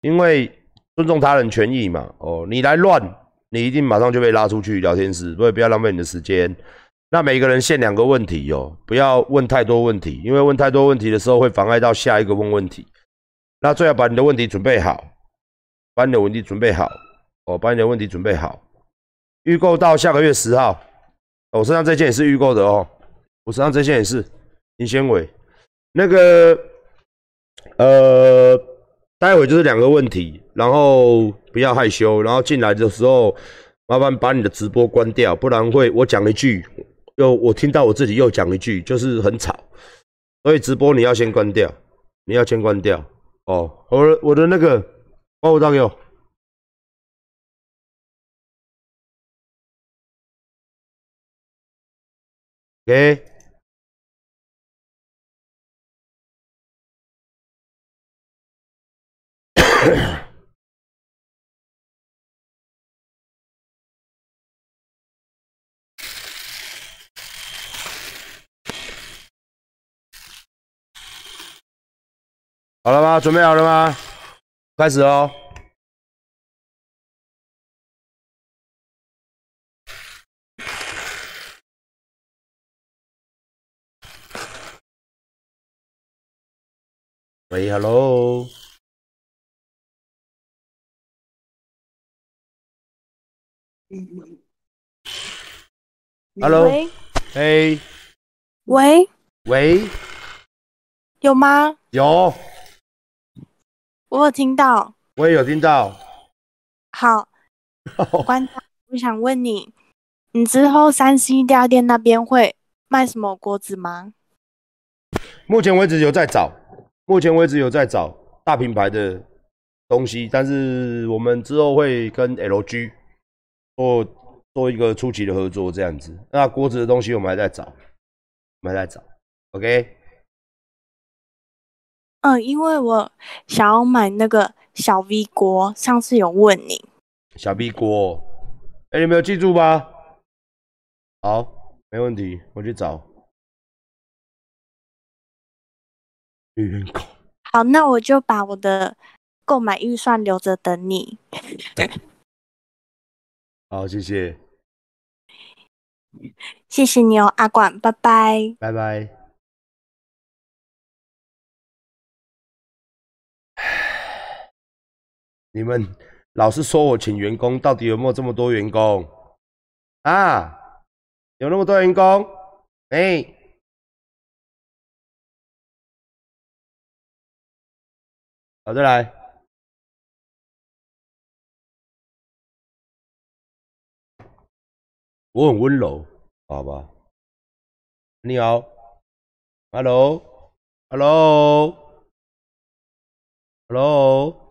因为尊重他人权益嘛。哦，你来乱，你一定马上就被拉出去聊天室，所以不要浪费你的时间。那每个人限两个问题哦，不要问太多问题，因为问太多问题的时候会妨碍到下一个问问题。那最好把你的问题准备好，把你的问题准备好，哦，把你的问题准备好。预购到下个月十号，我身上这件也是预购的哦，我身上这件也是银纤维。那个，呃，待会就是两个问题，然后不要害羞，然后进来的时候麻烦把你的直播关掉，不然会我讲一句。又我听到我自己又讲一句，就是很吵，所以直播你要先关掉，你要先关掉哦。我的我的那个，帮我打给我。给。好了吗？准备好了吗？开始哦！喂，Hello。Hello。喂。喂。喂。有吗？有。我有听到，我也有听到。好，馆长，我想问你，你之后三 C 家店那边会卖什么锅子吗？目前为止有在找，目前为止有在找大品牌的东西，但是我们之后会跟 LG 做做一个初期的合作，这样子。那锅子的东西我们还在找，我们还在找。OK。嗯，因为我想要买那个小 V 锅，上次有问你。小 V 锅，哎，你没有记住吧？好，没问题，我去找。员工。好，那我就把我的购买预算留着等你。好，谢谢。谢谢你哦，阿管，拜拜。拜拜。你们老是说我请员工，到底有没有这么多员工啊？有那么多员工？哎，好再来，我很温柔，好吧？你好，Hello，Hello，Hello。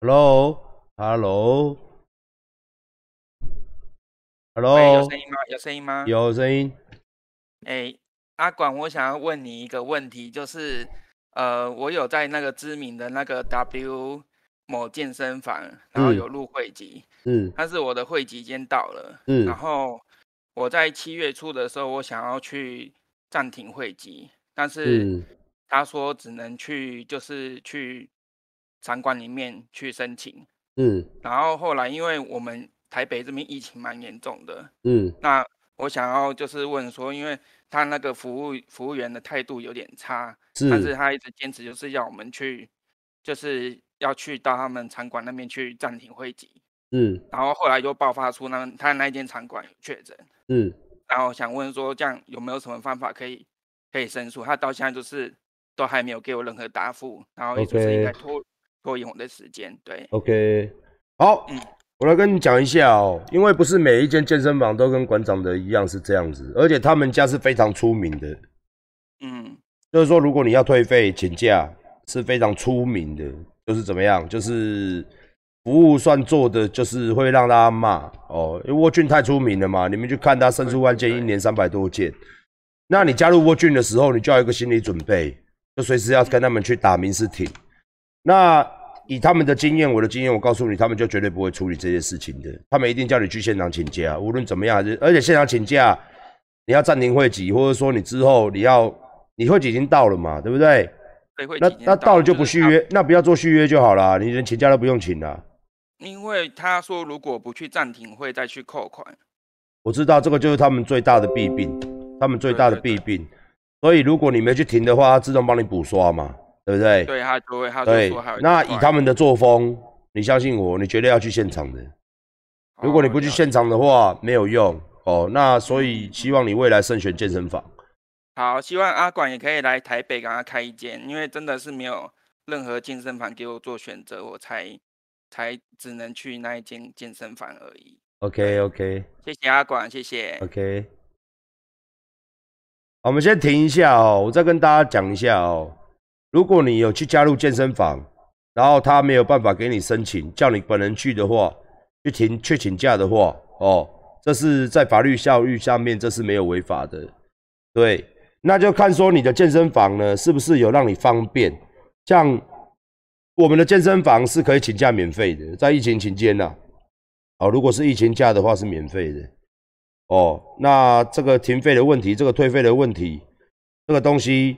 Hello，Hello，Hello，有声音吗？有声音吗？有声音。哎，阿管，我想要问你一个问题，就是，呃，我有在那个知名的那个 W 某健身房，然后有入会籍，嗯，但是我的会籍间到了，嗯，然后我在七月初的时候，我想要去暂停会籍，但是他说只能去，就是去。场馆里面去申请，嗯，然后后来因为我们台北这边疫情蛮严重的，嗯，那我想要就是问说，因为他那个服务服务员的态度有点差，是，但是他一直坚持就是要我们去，就是要去到他们场馆那边去暂停会籍，嗯，然后后来又爆发出那他那间场馆有确诊，嗯，然后想问说这样有没有什么方法可以可以申诉？他到现在就是都还没有给我任何答复，然后也就是应该拖。拖延我的时间，对，OK，好，嗯，我来跟你讲一下哦，因为不是每一间健身房都跟馆长的一样是这样子，而且他们家是非常出名的，嗯，就是说如果你要退费请假是非常出名的，就是怎么样，就是服务算做的，就是会让大家骂哦，因为沃俊太出名了嘛，你们去看他申诉案件一年三百多件，那你加入沃俊的时候，你就要有一个心理准备，就随时要跟他们去打民事庭，那。以他们的经验，我的经验，我告诉你，他们就绝对不会处理这些事情的。他们一定叫你去现场请假，无论怎么样，而且现场请假，你要暂停会籍，或者说你之后你要你会籍已经到了嘛，对不对？对，会那那到了就就不续约，那不要做续约就好了，你连请假都不用请了。因为他说如果不去暂停会再去扣款。我知道这个就是他们最大的弊病，他们最大的弊病。所以如果你没去停的话，他自动帮你补刷嘛，对不对？对，他就会，他就对说还有。那以他们的作风，你相信我，你绝对要去现场的。如果你不去现场的话，没有用哦。那所以希望你未来慎选健身房。好，希望阿管也可以来台北，给他开一间，因为真的是没有任何健身房给我做选择，我才才只能去那一间健身房而已。OK OK 谢谢阿管，谢谢。OK。好，我们先停一下哦，我再跟大家讲一下哦。如果你有去加入健身房，然后他没有办法给你申请，叫你本人去的话，去停去请假的话，哦，这是在法律效率下面这是没有违法的。对，那就看说你的健身房呢是不是有让你方便，像我们的健身房是可以请假免费的，在疫情期间呐、哦，如果是疫情假的话是免费的。哦，那这个停费的问题，这个退费的问题，这个东西，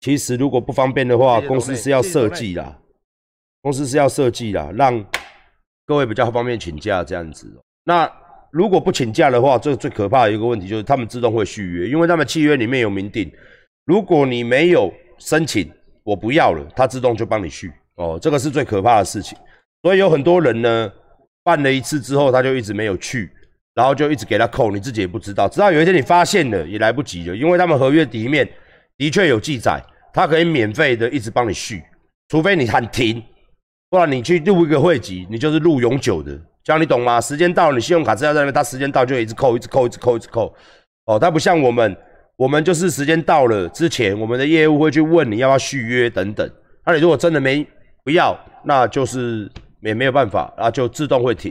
其实如果不方便的话，公司是要设计啦，公司是要设计啦，让各位比较方便请假这样子。那如果不请假的话，这个最可怕的一个问题就是他们自动会续约，因为他们契约里面有明定，如果你没有申请，我不要了，他自动就帮你续。哦，这个是最可怕的事情。所以有很多人呢，办了一次之后，他就一直没有去。然后就一直给他扣，你自己也不知道，直到有一天你发现了，也来不及了，因为他们合约里面的确有记载，他可以免费的一直帮你续，除非你喊停，不然你去录一个会籍，你就是录永久的，这样你懂吗？时间到了，你信用卡资料在那边，他时间到就一直扣，一直扣，一直扣，一直扣。哦，他不像我们，我们就是时间到了之前，我们的业务会去问你要不要续约等等。那你如果真的没不要，那就是也没有办法，然后就自动会停。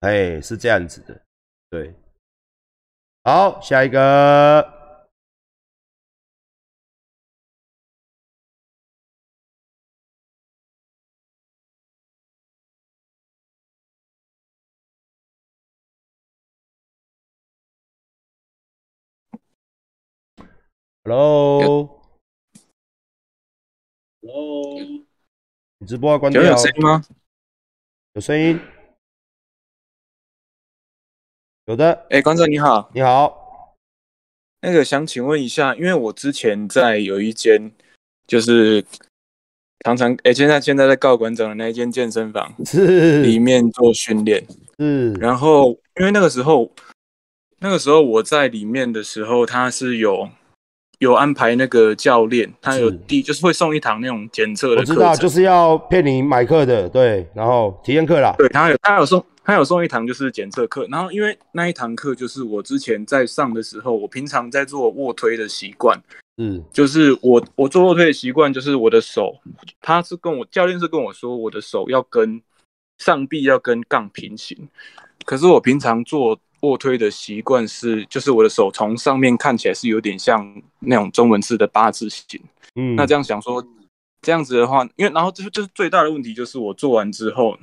哎，是这样子的。对，好，下一个。Hello，Hello，你直播要关掉？有声音吗？有声音。有的，哎，观众你好，你好，那个想请问一下，因为我之前在有一间，就是常常哎，现在现在在告馆长的那一间健身房是。里面做训练，是，然后因为那个时候，那个时候我在里面的时候，他是有有安排那个教练，他有第就是会送一堂那种检测的我知道，就是要骗你买课的，对，然后体验课啦，对他有他有送他有送一堂就是检测课，然后因为那一堂课就是我之前在上的时候，我平常在做卧推的习惯，嗯。就是我我做卧推的习惯就是我的手，他是跟我教练是跟我说我的手要跟上臂要跟杠平行，可是我平常做卧推的习惯是，就是我的手从上面看起来是有点像那种中文字的八字形，嗯，那这样想说，这样子的话，因为然后这就是最大的问题，就是我做完之后，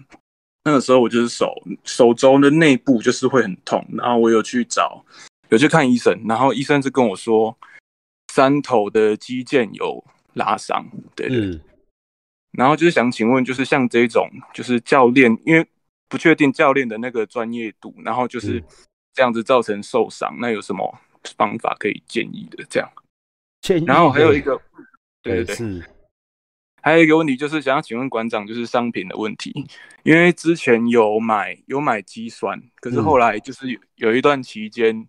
那个时候我就是手手肘的内部就是会很痛，然后我有去找有去看医生，然后医生是跟我说三头的肌腱有拉伤，对对。是然后就是想请问，就是像这种就是教练，因为不确定教练的那个专业度，然后就是嗯这样子造成受伤，那有什么方法可以建议的？这样，建议然后还有一个，对对对，是。还有一个问题就是想要请问馆长，就是商品的问题，因为之前有买有买肌酸，可是后来就是有有一段期间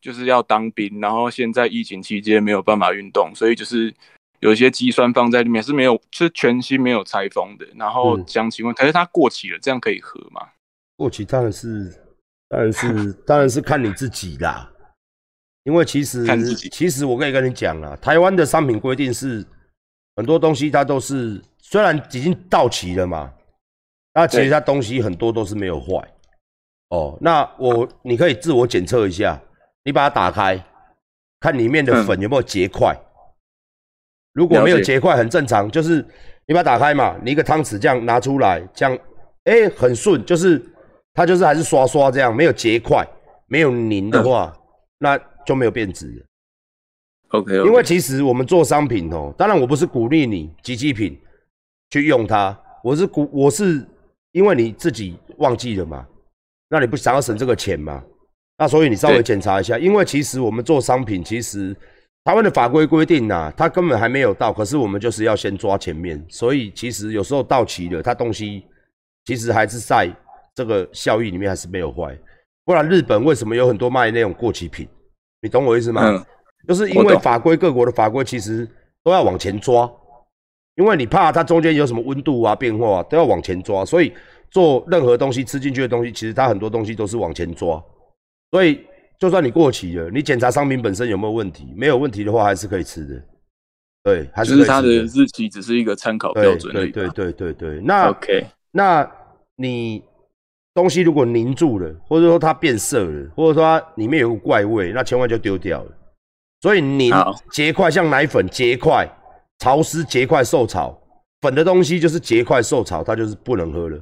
就是要当兵，然后现在疫情期间没有办法运动，所以就是有一些肌酸放在里面是没有是全新没有拆封的，然后嗯。想请问，可是它过期了，这样可以喝吗？过期当然是当然是当然是看你自己啦，因为其实其实我可以跟你讲啦，台湾的商品规定是很多东西它都是虽然已经到期了嘛，那其实它东西很多都是没有坏。哦，那我你可以自我检测一下，你把它打开，看里面的嗯粉有没有结块。如果没有结块，很正常，就是你把它打开嘛，你一个汤匙这样拿出来，这样，哎、很顺，就是它就是还是刷刷这样，没有结块，没有凝的话，那就没有变质了。OK，因为其实我们做商品哦，当然我不是鼓励你机器品去用它，我是鼓我是因为你自己忘记了嘛，那你不想要省这个钱嘛？那所以你稍微检查一下，因为其实我们做商品，其实台湾的法规规定呐，它根本还没有到，可是我们就是要先抓前面，所以其实有时候到期了，它东西其实还是在这个效益里面还是没有坏，不然日本为什么有很多卖那种过期品？你懂我意思吗？嗯，就是因为法规各国的法规其实都要往前抓，因为你怕它中间有什么温度啊变化啊，都要往前抓，所以做任何东西吃进去的东西，其实它很多东西都是往前抓。所以，就算你过期了，你检查商品本身有没有问题，没有问题的话，还是可以吃的。对，还是它的日期只是一个参考标准对对对对对。那 OK，那你东西如果凝住了，或者说它变色了，或者说它里面有个怪味，那千万就丢掉了。所以凝结块，像奶粉结块、潮湿结块受潮粉的东西，就是结块受潮，它就是不能喝了。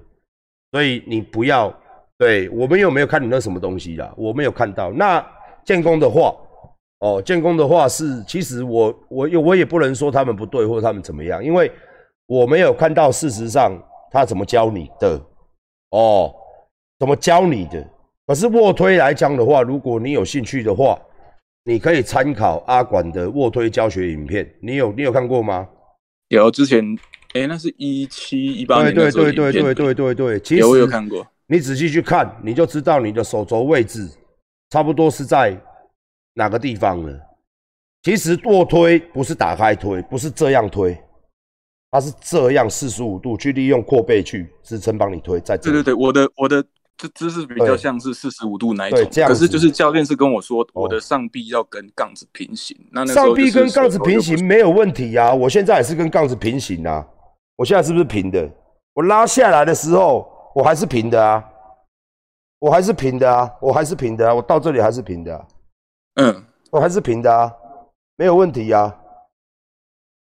所以你不要。对我们有没有看你那什么东西啦？我没有看到。那建工的话，哦，建工的话是，其实我我我也不能说他们不对或者他们怎么样，因为我没有看到事实上他怎么教你的，哦，怎么教你的。可是卧推来讲的话，如果你有兴趣的话，你可以参考阿管的卧推教学影片。你有你有看过吗？有，之前哎，那是一七一八年对对对对对对对对，其实我有看过。你仔细去看，你就知道你的手肘位置差不多是在哪个地方了。其实卧推不是打开推，不是这样推，它是这样四十五度去利用阔背去支撑帮你推。在对对对，我的我的这姿势比较像是四十五度那一种，可是就是教练是跟我说，我的上臂要跟杠子平行。那上臂跟杠子平行没有问题呀，我现在也是跟杠子平行啊。我现在是不是平的？我拉下来的时候。我还是平的啊，我还是平的啊，我还是平的啊，我到这里还是平的，啊嗯，我还是平的啊，没有问题呀，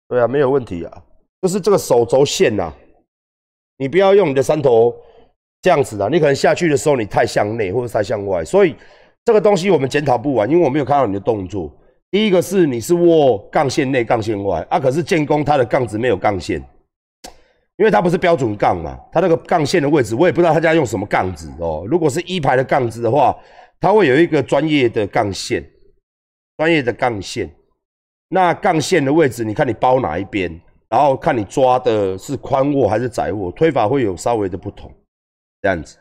对啊，没有问题啊，就是这个手轴线呐，你不要用你的三头这样子的，你可能下去的时候你太向内或者太向外，所以这个东西我们检讨不完，因为我没有看到你的动作。第一个是你是握杠线内杠线外啊，可是建工它的杠子没有杠线。因为它不是标准杠嘛，它那个杠线的位置我也不知道他家用什么杠子哦。如果是一排的杠子的话，它会有一个专业的杠线，专业的杠线。那杠线的位置，你看你包哪一边，然后看你抓的是宽握还是窄握，推法会有稍微的不同，这样子。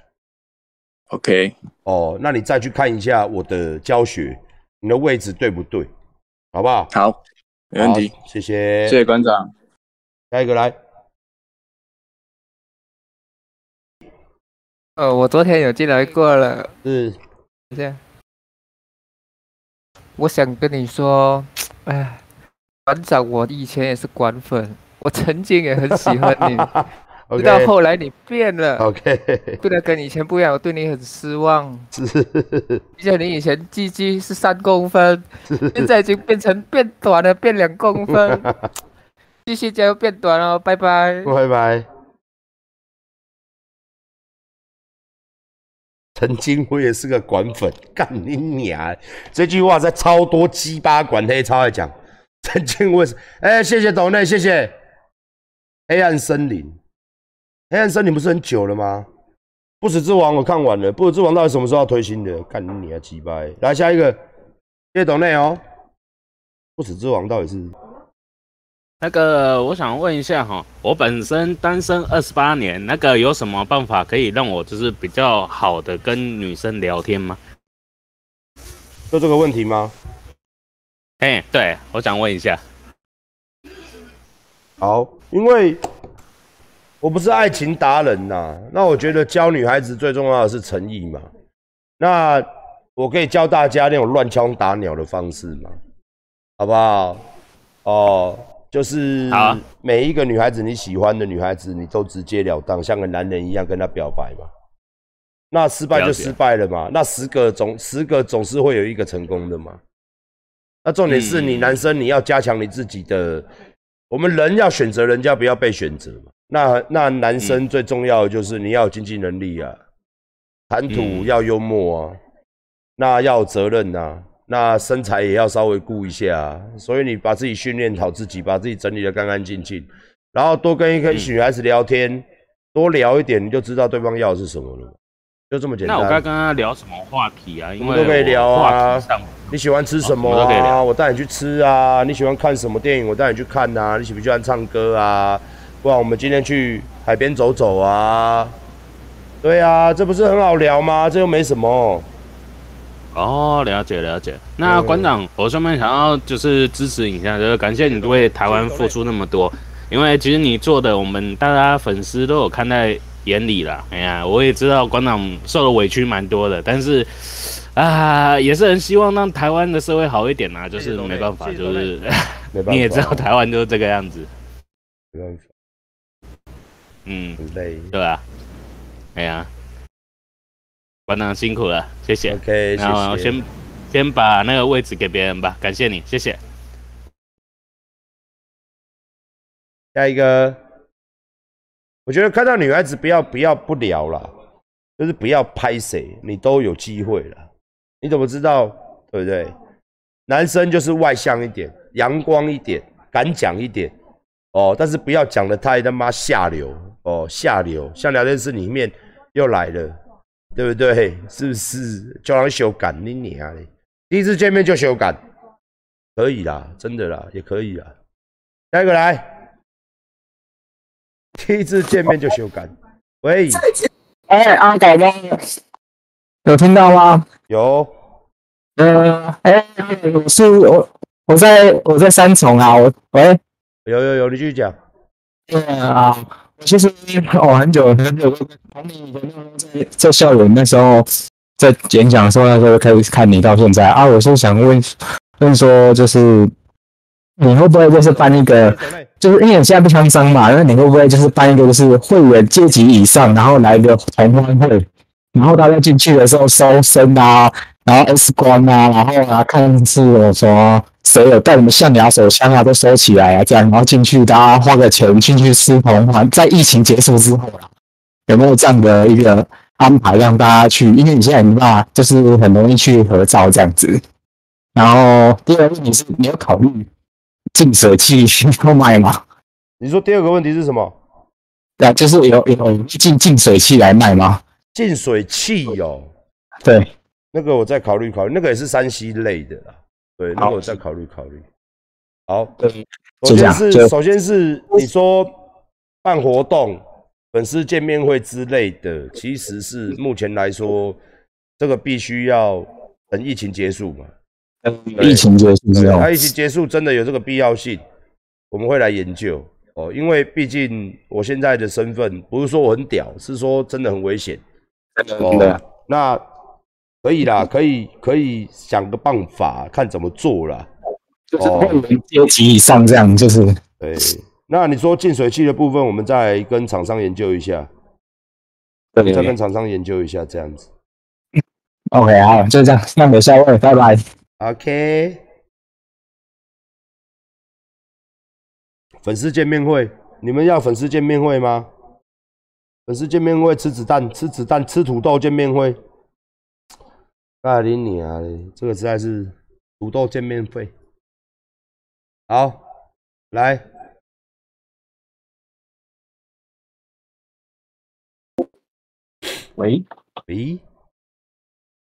OK，哦，那你再去看一下我的教学，你的位置对不对？好不好？好，没问题。谢谢，谢谢馆长。下一个来。呃，我昨天有进来过了。嗯，这样，我想跟你说，哎，馆长，我以前也是馆粉，我曾经也很喜欢你，直到后来你变了，OK，变得跟以前不一样，我对你很失望。是，而且你以前鸡鸡是三公分，现在已经变成变短了，变两公分，继续加油变短了，拜拜，拜拜。曾经我也是个管粉，干你娘！这句话在超多鸡巴管黑超爱讲。曾经我是，哎，谢谢董内，谢谢。黑暗森林，黑暗森林不是很久了吗？不死之王我看完了，不死之王到底什么时候要推新的？干你啊鸡巴！来下一个，谢谢董内哦。不死之王到底是？那个，我想问一下哈，我本身单身二十八年，那个有什么办法可以让我就是比较好的跟女生聊天吗？就这个问题吗？哎，对，我想问一下。好，因为我不是爱情达人呐，那我觉得教女孩子最重要的是诚意嘛。那我可以教大家那种乱枪打鸟的方式嘛，好不好？哦。就是每一个女孩子你喜欢的女孩子，你都直截了当，像个男人一样跟她表白嘛。那失败就失败了嘛。那十个总十个总是会有一个成功的嘛。那重点是你男生你要加强你自己的，我们人要选择人家，不要被选择嘛。那那男生最重要的就是你要有经济能力啊，谈吐要幽默啊，那要有责任呐。那身材也要稍微顾一下啊，所以你把自己训练好自己，把自己整理的干干净净，然后多跟一个女孩子聊天，多聊一点，你就知道对方要的是什么了，就这么简单。那我该跟他聊什么话题啊？因为都可以聊啊。你喜欢吃什么啊？我带你去吃啊。你喜欢看什么电影？我带你去看啊。你喜不喜欢唱歌啊？不然我们今天去海边走走啊。对啊，这不是很好聊吗？这又没什么。哦，了解了解。那馆长，我顺便想要就是支持你一下，就是感谢你为台湾付出那么多。因为其实你做的，我们大家粉丝都有看在眼里了。哎呀，我也知道馆长受的委屈蛮多的，但是啊，也是很希望让台湾的社会好一点呐。就是没办法，就是 你也知道台湾就是这个样子。没办法。嗯，很累，对吧？哎呀，班长辛苦了，谢谢。OK，然后先先把那个位置给别人吧，感谢你，谢谢。下一个，我觉得看到女孩子不要不要不聊了，就是不要拍谁，你都有机会了。你怎么知道？对不对？男生就是外向一点，阳光一点，敢讲一点哦，但是不要讲的太他妈下流哦，下流。像聊天室里面又来了，对不对？是不是？就让修改你你啊！第一次见面就修改，可以啦，真的啦，也可以啦。下一个来。第一次见面就修改，喂，哎，阿改吗？有听到吗？有，呃，哎，我是我，我在我在三重啊，我喂，有有有，你继续讲。对啊，其实哦，很久很久，从你以前在在校园那时候，在演讲的时候那时候开始看你到现在啊，我是想问问说，就是你会不会就是办一个？就是因为你现在不枪商嘛，那你会不会就是办一个就是会员阶级以上，然后来一个同欢会，然后大家进去的时候收身啊，然后 X 光啊，然后啊看是有什么谁有带什么象牙手枪啊，都收起来啊，这样然后进去大家花个钱进去吃同欢，在疫情结束之后啦，有没有这样的一个安排让大家去？因为你现在你爸就是很容易去合照这样子。然后第二个问题是，你有考虑？净水器购买吗？你说第二个问题是什么？对啊，就是有有进净水器来卖吗？净水器有，对，那个我再考虑考虑，那个也是山西类的啦。对，那个我再考虑考虑。好，首先是首先是你说办活动、粉丝见面会之类的，其实是目前来说，这个必须要等疫情结束嘛。疫情结束之后，它疫情结束真的有这个必要性，我们会来研究哦。因为毕竟我现在的身份不是说我很屌，是说真的很危险。哦，那可以啦，可以可以想个办法，看怎么做啦。就是会员阶级以上这样，就是对。那你说净水器的部分，我们再跟厂商研究一下，再跟厂商研究一下这样子。OK，好，就这样，那没下位，拜拜。OK，粉丝见面会，你们要粉丝见面会吗？粉丝见面会吃子弹，吃子弹，吃土豆见面会。大林你啊，这个实在是土豆见面会。好，来，喂，喂，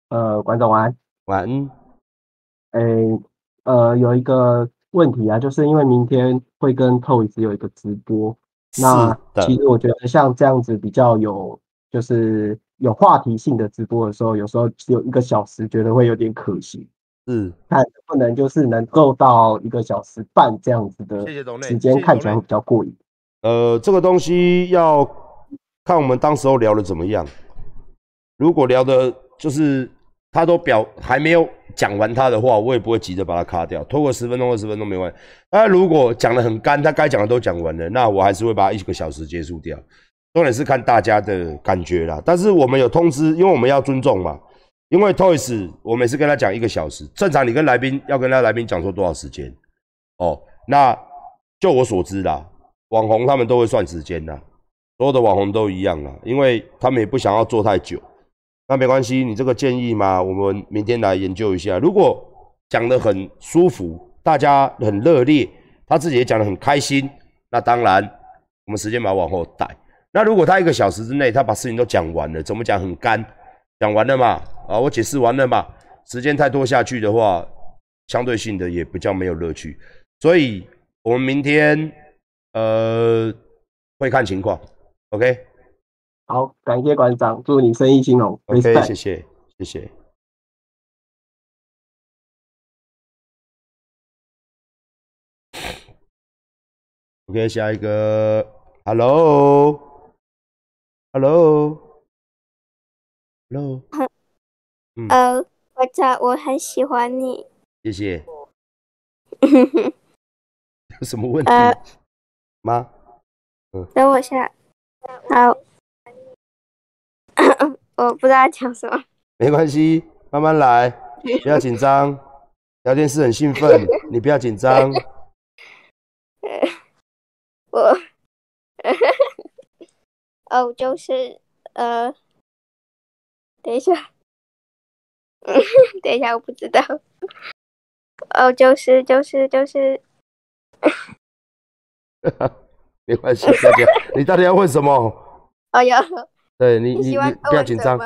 呃，观众晚安，晚安。哎，呃，有一个问题啊，就是因为明天会跟 Toys 有一个直播，那其实我觉得像这样子比较有，就是有话题性的直播的时候，有时候只有一个小时，觉得会有点可惜。嗯，但不能就是能够到一个小时半这样子的时间，看起来会比较过瘾。呃，这个东西要看我们当时候聊的怎么样，如果聊的就是他都表还没有。讲完他的话，我也不会急着把它卡掉，拖个十分钟、二十分钟没关系。那如果讲的很干，他该讲的都讲完了，那我还是会把它一个小时结束掉。重点是看大家的感觉啦。但是我们有通知，因为我们要尊重嘛。因为 Toys，我每次跟他讲一个小时，正常你跟来宾要跟他来宾讲说多少时间？哦，那就我所知啦，网红他们都会算时间的，所有的网红都一样啦，因为他们也不想要做太久。那没关系，你这个建议嘛，我们明天来研究一下。如果讲的很舒服，大家很热烈，他自己也讲的很开心。那当然，我们时间把它往后带。那如果他一个小时之内，他把事情都讲完了，怎么讲很干？讲完了嘛？啊，我解释完了嘛？时间太多下去的话，相对性的也不叫没有乐趣。所以，我们明天呃会看情况。OK。好，感谢馆长，祝你生意兴隆。OK，谢谢，谢谢。OK，下一个，Hello，Hello，Hello。嗯。呃，馆长，我很喜欢你。谢谢。有什么问题吗？嗯。等我下。好。我不知道讲什么，没关系，慢慢来，不要紧张。聊天室很兴奋，你不要紧张。我，哦，就是呃，等一下，等一下，我不知道。哦，就是就是就是，没关系，大家你到底要问什么？哦呀。对你，你你不要紧张。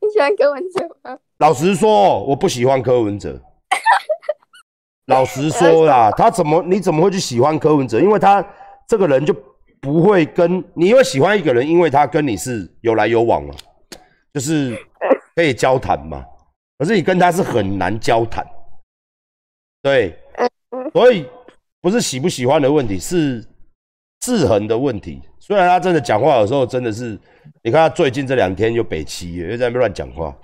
你喜欢柯文哲吗？老实说，我不喜欢柯文哲。老实说啦，他怎么你怎么会去喜欢柯文哲？因为他这个人就不会跟你会喜欢一个人，因为他跟你是有来有往嘛，就是可以交谈嘛。可是你跟他是很难交谈，对，所以不是喜不喜欢的问题，是制衡的问题。虽然他真的讲话有时候真的是。你看他最近这两天又北七，又在那边乱讲话，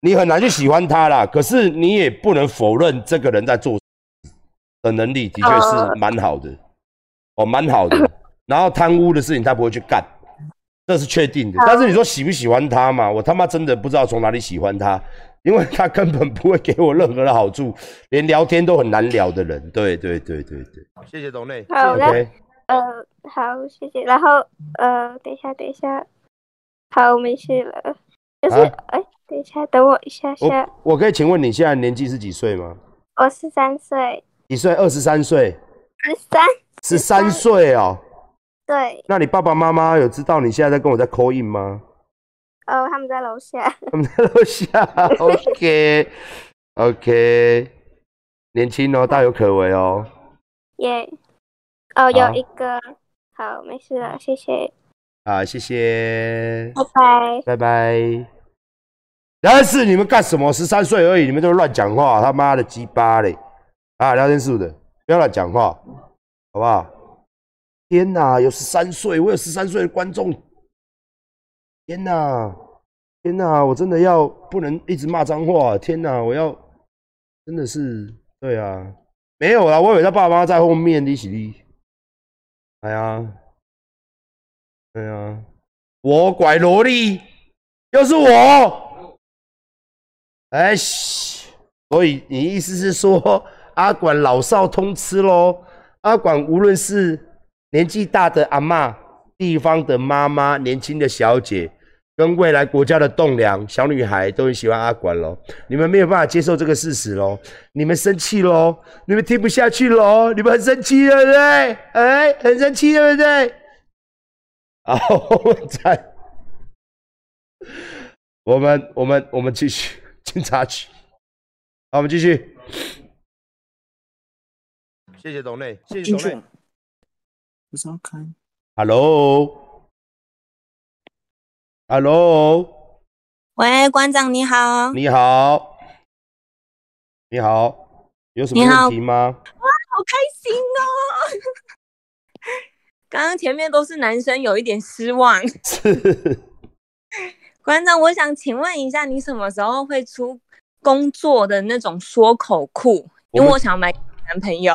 你很难去喜欢他啦。可是你也不能否认这个人在做的能力的确是蛮好的，哦，蛮好的。然后贪污的事情他不会去干，这是确定的。但是你说喜不喜欢他嘛？我他妈真的不知道从哪里喜欢他，因为他根本不会给我任何的好处，连聊天都很难聊的人。对对对对对，谢谢董内。好的，呃，好，谢谢。然后呃，等一下，等一下。好，没事了。就是哎，等一下，等我一下下。我可以请问你现在年纪是几岁吗？我十三岁。几岁？二十三岁。十三。十三岁哦。对。那你爸爸妈妈有知道你现在在跟我在 call in 吗？哦，他们在楼下。他们在楼下。OK。OK。年轻哦，大有可为哦。耶。哦，有一个。好，没事了，谢谢。啊，谢谢，拜拜，拜拜。但是你们干什么？十三岁而已，你们都乱讲话，他妈的鸡巴嘞！啊，聊天室的，不要乱讲话，好不好？天哪，有十三岁，我有十三岁的观众。天哪，天哪，我真的要不能一直骂脏话。天哪，我要真的是对啊，没有啦，我以为他爸妈在后面一起哩。哎呀。对啊，我拐萝莉，又是我。哎，所以你意思是说，阿管老少通吃喽？阿管无论是年纪大的阿妈、地方的妈妈、年轻的小姐，跟未来国家的栋梁小女孩，都很喜欢阿管喽？你们没有办法接受这个事实喽？你们生气喽？你们听不下去喽？你们很生气对不对？哎，很生气对不对？好，我们再，我们我们我们继续进插曲。好，我们继续。谢谢董内，谢谢董内。不是要开？Hello，Hello。喂，馆长你好。你好，你好，有什么问题吗？哇，好开心哦！刚刚前面都是男生，有一点失望。是，馆长，我想请问一下，你什么时候会出工作的那种缩口裤？因为我想买男朋友。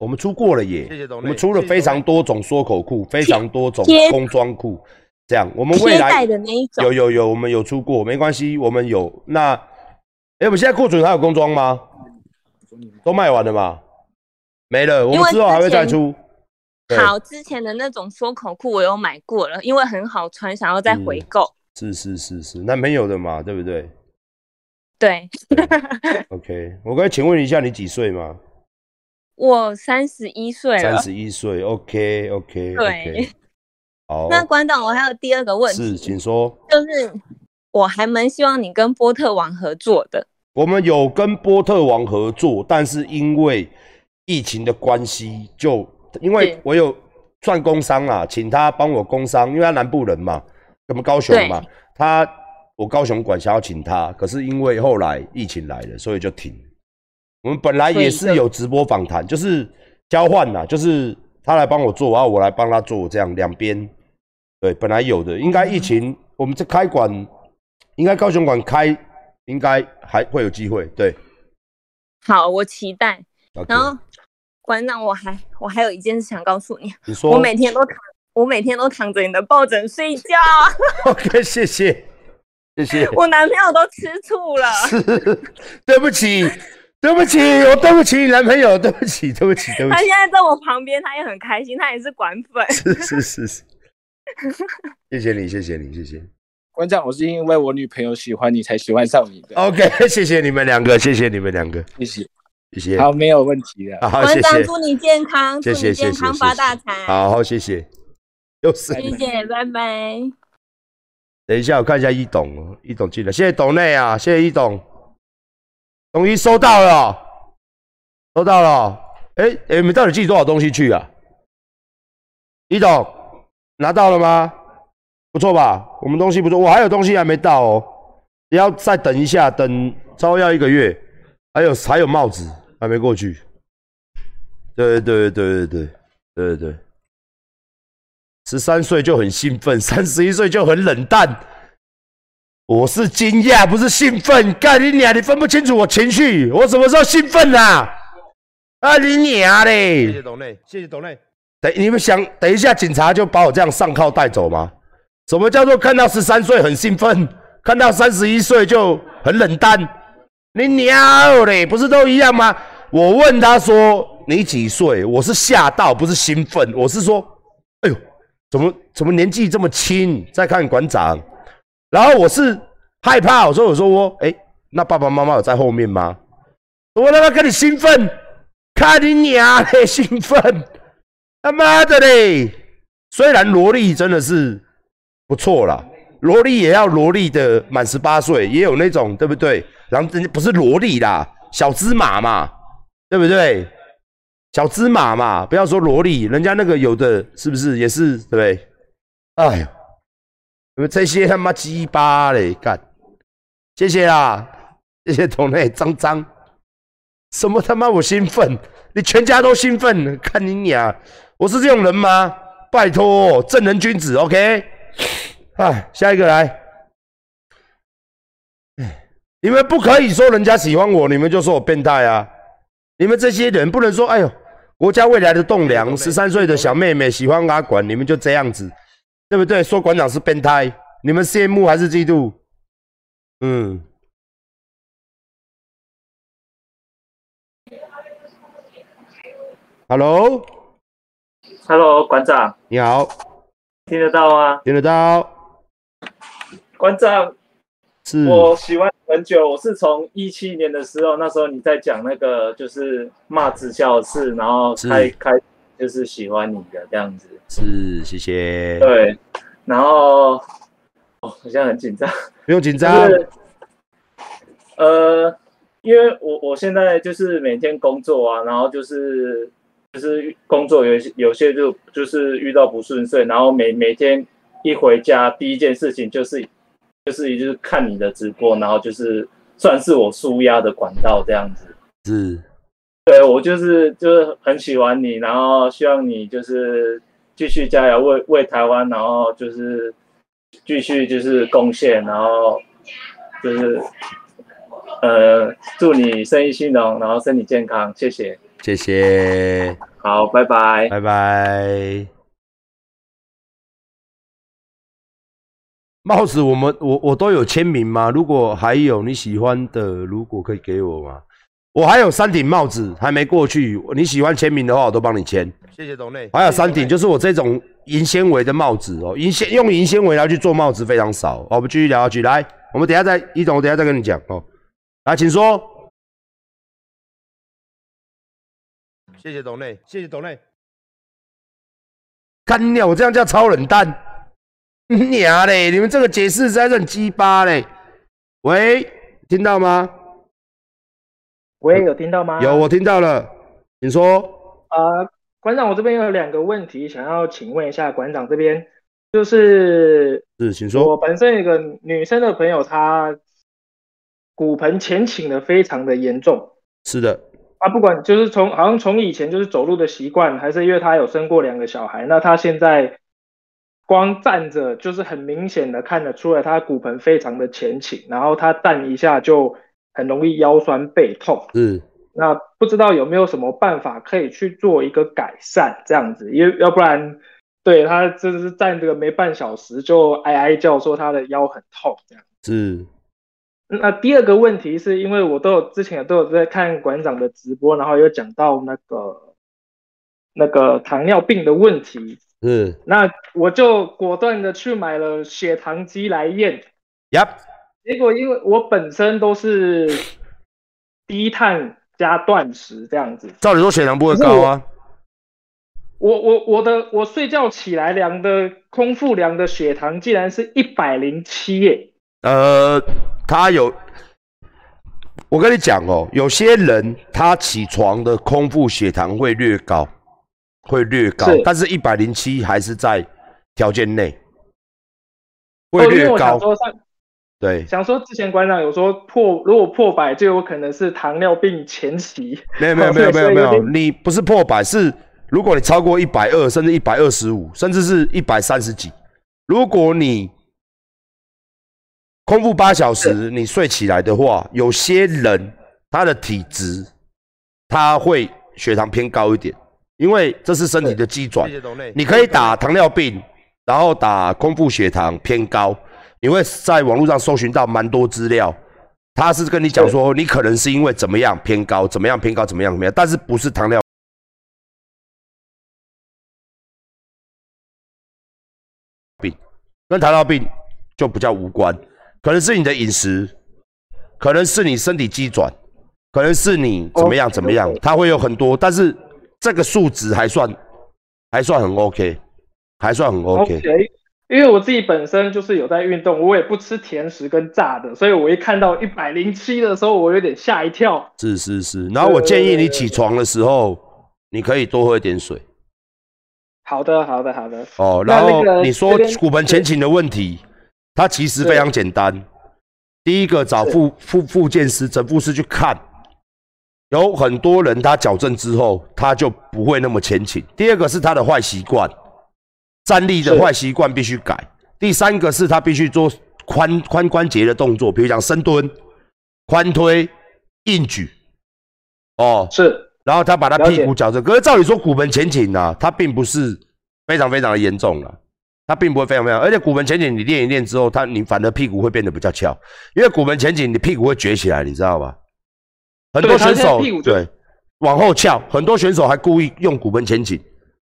我们出过了耶，谢谢我们出了非常多种缩口裤，非常多种工装裤。这样，我们未来的那一种有有有，我们有出过，没关系，我们有。那，哎，我们现在库存还有工装吗？都卖完了吗？没了，我们之后还会再出。好，之前的那种缩口裤我有买过了，因为很好穿，想要再回购。是是是是，男朋友的嘛，对不对？对。OK，我可以请问一下你几岁吗？我三十一岁了。三十一岁。OK OK。对。好。那关导，我还有第二个问题。是，请说。就是我还蛮希望你跟波特王合作的。我们有跟波特王合作，但是因为疫情的关系，就因为我有算工商啦，请他帮我工商，因为他南部人嘛，我们高雄嘛，他我高雄管辖要请他，可是因为后来疫情来了，所以就停。我们本来也是有直播访谈，就是交换啦，就是他来帮我做，然后我来帮他做，这样两边对，本来有的，应该疫情我们这开馆，应该高雄馆开。应该还会有机会，对。好，我期待。Okay. 然后，馆长，我还我还有一件事想告诉你。你说。我每天都躺，我每天都躺着你的抱枕睡觉。OK，谢谢，谢谢。我男朋友都吃醋了。是，对不起，对不起，我对不起你男朋友，对不起，对不起，对不起。他现在在我旁边，他也很开心，他也是管粉。是是是是。谢谢你，谢谢你，谢谢。馆长，我是因为我女朋友喜欢你才喜欢上你的。OK，谢谢你们两个，谢谢你们两个，谢谢，谢谢。好，没有问题的。好，谢谢。祝你健康，谢谢，健康发大财。好好，谢谢。又是。谢谢，拜拜。等一下，我看一下一董哦，一董进来，谢谢董内啊，谢谢一董。董一收到了，收到了。哎哎，你们到底寄多少东西去啊？李董拿到了吗？不错吧？我们东西不错，我还有东西还没到哦，你要再等一下，等稍微要一个月。还有还有帽子还没过去。对对对对对对对。十三岁就很兴奋，三十一岁就很冷淡。我是惊讶，不是兴奋。干你娘！你分不清楚我情绪，我什么时候兴奋啦？啊你娘嘞！谢谢董内，谢谢董内。等你们想，等一下警察就把我这样上铐带走吗？什么叫做看到十三岁很兴奋，看到三十一岁就很冷淡？你娘嘞，不是都一样吗？我问他说你几岁，我是吓到，不是兴奋，我是说，哎呦，怎么怎么年纪这么轻？再看馆长，然后我是害怕，我说我说我，哎，那爸爸妈妈有在后面吗？我他妈跟你兴奋，看你娘嘞，兴奋，他妈的嘞！虽然萝莉真的是。不错啦，萝莉也要萝莉的满十八岁，也有那种对不对？然后人家不是萝莉啦，小芝麻嘛，对不对？小芝麻嘛，不要说萝莉，人家那个有的是不是也是对不对？哎呦，你们这些他妈鸡巴嘞，干！谢谢啦，谢谢同类张张，什么他妈我兴奋，你全家都兴奋，看你娘！我是这种人吗？拜托，正人君子，OK。啊，下一个来。你们不可以说人家喜欢我，你们就说我变态啊！你们这些人不能说，哎呦，国家未来的栋梁，十三岁的小妹妹喜欢阿管，你们就这样子，对不对？说馆长是变态，你们羡慕还是嫉妒？嗯。Hello，Hello，馆长，你好。听得到吗？听得到。馆长，是我喜欢很久，我是从一七年的时候，那时候你在讲那个就是骂直销的事，然后开开就是喜欢你的这样子。是，谢谢。对，然后哦，我现在很紧张。不用紧张。呃，因为我我现在就是每天工作啊，然后就是。就是工作有些有些就就是遇到不顺遂，然后每每天一回家第一件事情就是就是就是看你的直播，然后就是算是我舒压的管道这样子。是，对我就是就是很喜欢你，然后希望你就是继续加油为为台湾，然后就是继续就是贡献，然后就是呃祝你生意兴隆，然后身体健康，谢谢。谢谢，好，拜拜，拜拜。帽子，我们我我都有签名吗？如果还有你喜欢的，如果可以给我吗？我还有三顶帽子还没过去，你喜欢签名的话，我都帮你签。谢谢董内。还有三顶，就是我这种银纤维的帽子哦，银纤用银纤维来去做帽子非常少。哦，我们继续聊下去，来，我们等下再一总，我等下再跟你讲哦。来，请说。谢谢董内，谢谢董内。干鸟，我这样叫超冷淡？娘嘞！你们这个解释实在是很鸡巴嘞。喂，听到吗？喂，有听到吗？有，我听到了。请说。呃，馆长，我这边有两个问题想要请问一下馆长这边，就是是，请说。我本身有个女生的朋友，她骨盆前倾的非常的严重。是的。啊，不管就是从好像从以前就是走路的习惯，还是因为她有生过两个小孩，那她现在。光站着就是很明显的看得出来，她骨盆非常的前倾，然后她站一下就很容易腰酸背痛。嗯，那不知道有没有什么办法可以去做一个改善，这样子，因为要不然，对他就是站这个没半小时就哀哀叫说他的腰很痛这样。是。那第二个问题是因为我都有之前都有在看馆长的直播，然后有讲到那个那个糖尿病的问题。嗯，那我就果断的去买了血糖机来验。呀，结果因为我本身都是低碳加断食这样子，照理说血糖不会高啊。我我我的我睡觉起来量的空腹量的血糖竟然是一百零七耶。呃，他有，我跟你讲哦，有些人他起床的空腹血糖会略高。会略高，但是一百零七还是在条件内，会略高。对，想说之前馆长有说破，如果破百就有可能是糖尿病前期。没有没有 没有没有没有，你不是破百，是如果你超过一百二，甚至一百二十五，甚至是一百三十几，如果你空腹八小时，你睡起来的话，有些人他的体质他会血糖偏高一点。因为这是身体的机转，你可以打糖尿病，然后打空腹血糖偏高，你会在网络上搜寻到蛮多资料，他是跟你讲说你可能是因为怎么样偏高，怎么样偏高，怎么样怎么样，但是不是糖尿病，跟糖尿病就比较无关，可能是你的饮食，可能是你身体机转，可能是你怎么样怎么样，它会有很多，但是。这个数值还算还算很 OK，还算很 OK。因为我自己本身就是有在运动，我也不吃甜食跟炸的，所以我一看到一百零七的时候，我有点吓一跳。是是是，然后我建议你起床的时候，你可以多喝一点水。好的好的好的。哦，然后你说骨盆前倾的问题，它其实非常简单。第一个找复复复健师、整复师去看。有很多人他矫正之后，他就不会那么前倾。第二个是他的坏习惯，站立的坏习惯必须改。第三个是他必须做髋髋关节的动作，比如讲深蹲、髋推、硬举。哦，是。然后他把他屁股矫正。可是照理说骨盆前倾啊，他并不是非常非常的严重了，他并不会非常非常。而且骨盆前倾你练一练之后，他你反而屁股会变得比较翘，因为骨盆前倾你屁股会撅起来，你知道吧？很多选手对往后翘，很多选手还故意用骨盆前倾，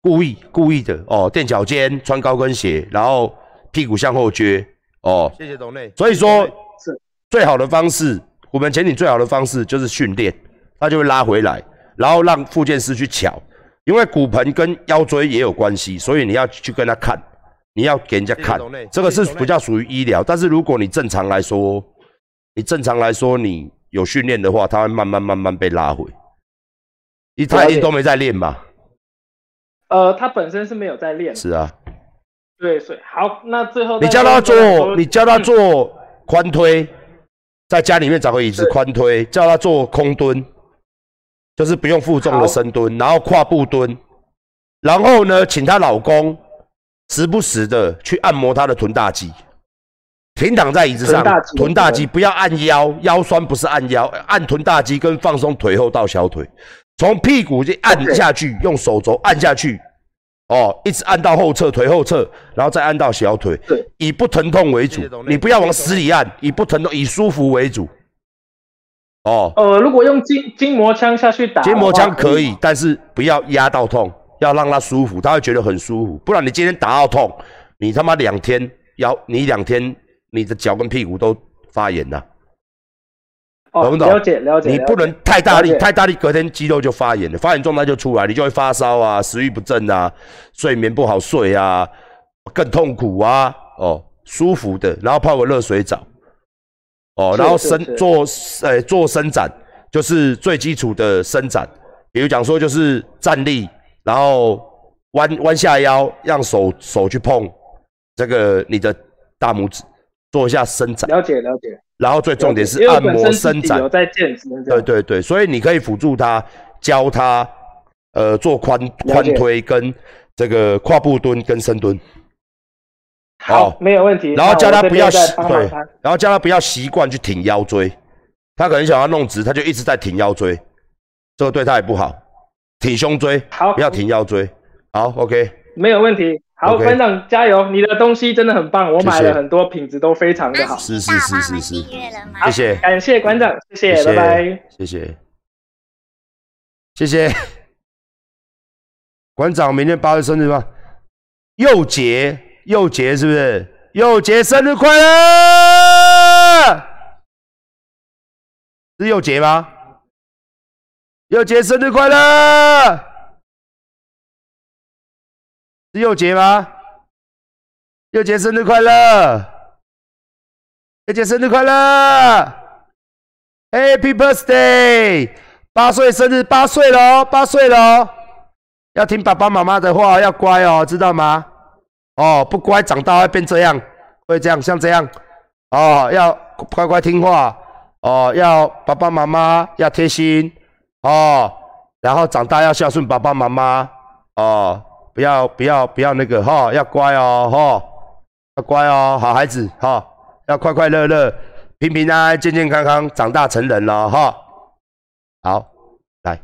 故意故意的哦，垫脚尖，穿高跟鞋，然后屁股向后撅哦。谢谢董内。所以说，是最好的方式，骨盆前倾最好的方式就是训练，它就会拉回来，然后让复健师去瞧，因为骨盆跟腰椎也有关系，所以你要去跟他看，你要给人家看，这个是比较属于医疗。但是如果你正常来说，你正常来说你。有训练的话，它会慢慢慢慢被拉回。你他一定都没在练吧？呃，他本身是没有在练。是啊。对，所以好，那最后你教他做，你教他做宽推，在家里面找个椅子宽推，叫他做空蹲，就是不用负重的深蹲，然后跨步蹲，然后呢，请她老公时不时的去按摩她的臀大肌。平躺在椅子上，臀大肌不要按腰，腰酸不是按腰，按臀大肌跟放松腿后到小腿，从屁股就按下去，用手肘按下去，哦，一直按到后侧腿后侧，然后再按到小腿，以不疼痛为主，你不要往死里按，以不疼痛，以舒服为主。哦，呃，如果用筋筋膜枪下去打，筋膜枪可以，但是不要压到痛，要让他舒服，他会觉得很舒服，不然你今天打到痛，你他妈两天腰，你两天。你的脚跟屁股都发炎了，哦，懂不懂？了解了解。你不能太大力，太大力，隔天肌肉就发炎了，发炎状态就出来，你就会发烧啊，食欲不振啊，睡眠不好睡啊，更痛苦啊。哦，舒服的，然后泡个热水澡。哦，然后伸做呃做伸展，就是最基础的伸展，比如讲说就是站立，然后弯弯下腰，让手手去碰这个你的大拇指，做一下伸展。了解了解。然后最重点是按摩伸展己有，在健身，对对对，所以你可以辅助他教他呃做髋髋推跟这个跨步蹲跟深蹲。好，没有问题。然后叫他不要习对然后叫他不要习惯去挺腰椎，他可能想要弄直，他就一直在挺腰椎，这个对他也不好。挺胸椎，好，不要挺腰椎。好，OK，没有问题。好班长加油！你的东西真的很棒，我买了很多，品质都非常的好。是是是是是，谢谢，感谢馆长，谢谢，拜拜。谢谢，谢谢。馆长明天八月生日吗？又杰，又杰是不是？又杰生日快乐！是又杰吗？又杰生日快乐！是佑杰吗？佑杰生日快乐！佑杰生日快乐！Happy birthday！八岁生日，八岁了哦，八岁了哦，要听爸爸妈妈的话，要乖哦，知道吗？哦，不乖，长大会变这样，会这样，像这样，哦，要乖乖听话，哦，要爸爸妈妈要贴心，哦，然后长大要孝顺爸爸妈妈，哦，不要不要不要那个哈、要乖哦，哈、要乖哦，好孩子哈、要快快乐乐、平平安安、健健康康长大成人了哈、好。